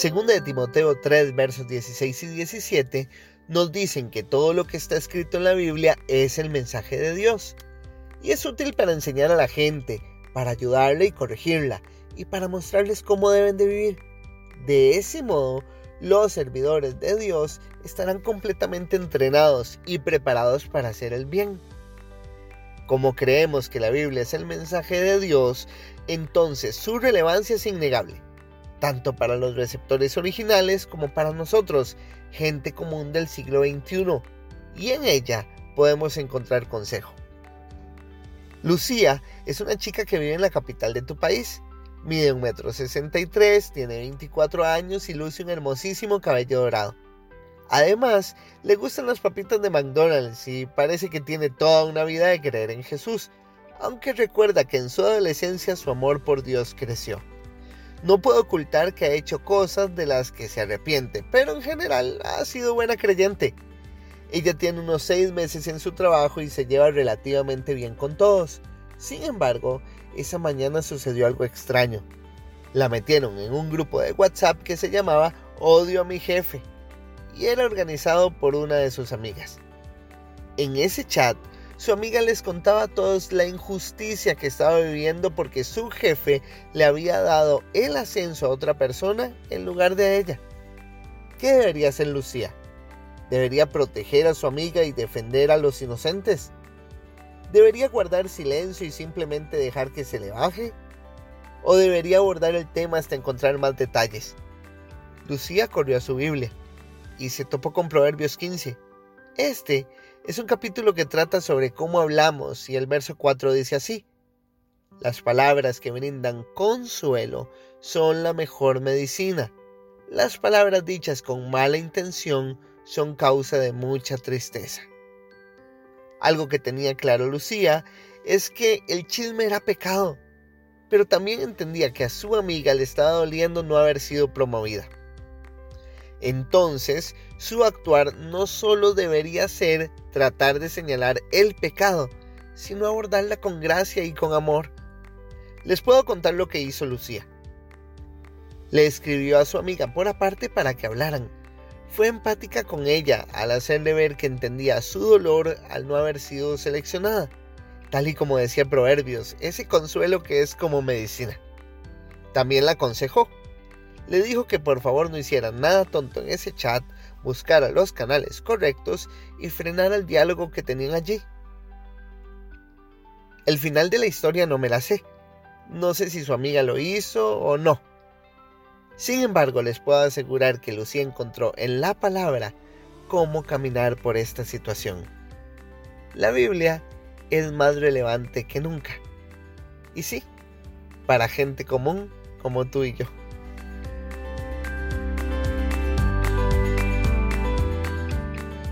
Segunda de Timoteo 3, versos 16 y 17, nos dicen que todo lo que está escrito en la Biblia es el mensaje de Dios. Y es útil para enseñar a la gente, para ayudarle y corregirla, y para mostrarles cómo deben de vivir. De ese modo, los servidores de Dios estarán completamente entrenados y preparados para hacer el bien. Como creemos que la Biblia es el mensaje de Dios, entonces su relevancia es innegable, tanto para los receptores originales como para nosotros, gente común del siglo XXI, y en ella podemos encontrar consejo. Lucía es una chica que vive en la capital de tu país Mide un metro sesenta y tres, tiene 24 años y luce un hermosísimo cabello dorado. Además, le gustan las papitas de McDonald's y parece que tiene toda una vida de creer en Jesús, aunque recuerda que en su adolescencia su amor por Dios creció. No puedo ocultar que ha hecho cosas de las que se arrepiente, pero en general ha sido buena creyente. Ella tiene unos seis meses en su trabajo y se lleva relativamente bien con todos. Sin embargo, esa mañana sucedió algo extraño. La metieron en un grupo de WhatsApp que se llamaba Odio a mi jefe y era organizado por una de sus amigas. En ese chat, su amiga les contaba a todos la injusticia que estaba viviendo porque su jefe le había dado el ascenso a otra persona en lugar de ella. ¿Qué debería hacer Lucía? ¿Debería proteger a su amiga y defender a los inocentes? ¿Debería guardar silencio y simplemente dejar que se le baje? ¿O debería abordar el tema hasta encontrar más detalles? Lucía corrió a su Biblia y se topó con Proverbios 15. Este es un capítulo que trata sobre cómo hablamos y el verso 4 dice así. Las palabras que brindan consuelo son la mejor medicina. Las palabras dichas con mala intención son causa de mucha tristeza. Algo que tenía claro Lucía es que el chisme era pecado, pero también entendía que a su amiga le estaba doliendo no haber sido promovida. Entonces, su actuar no solo debería ser tratar de señalar el pecado, sino abordarla con gracia y con amor. Les puedo contar lo que hizo Lucía. Le escribió a su amiga por aparte para que hablaran fue empática con ella al hacerle ver que entendía su dolor al no haber sido seleccionada, tal y como decía Proverbios, ese consuelo que es como medicina. También la aconsejó. Le dijo que por favor no hiciera nada tonto en ese chat, buscara los canales correctos y frenara el diálogo que tenían allí. El final de la historia no me la sé. No sé si su amiga lo hizo o no sin embargo, les puedo asegurar que Lucía encontró en la palabra cómo caminar por esta situación. La Biblia es más relevante que nunca. Y sí, para gente común como tú y yo.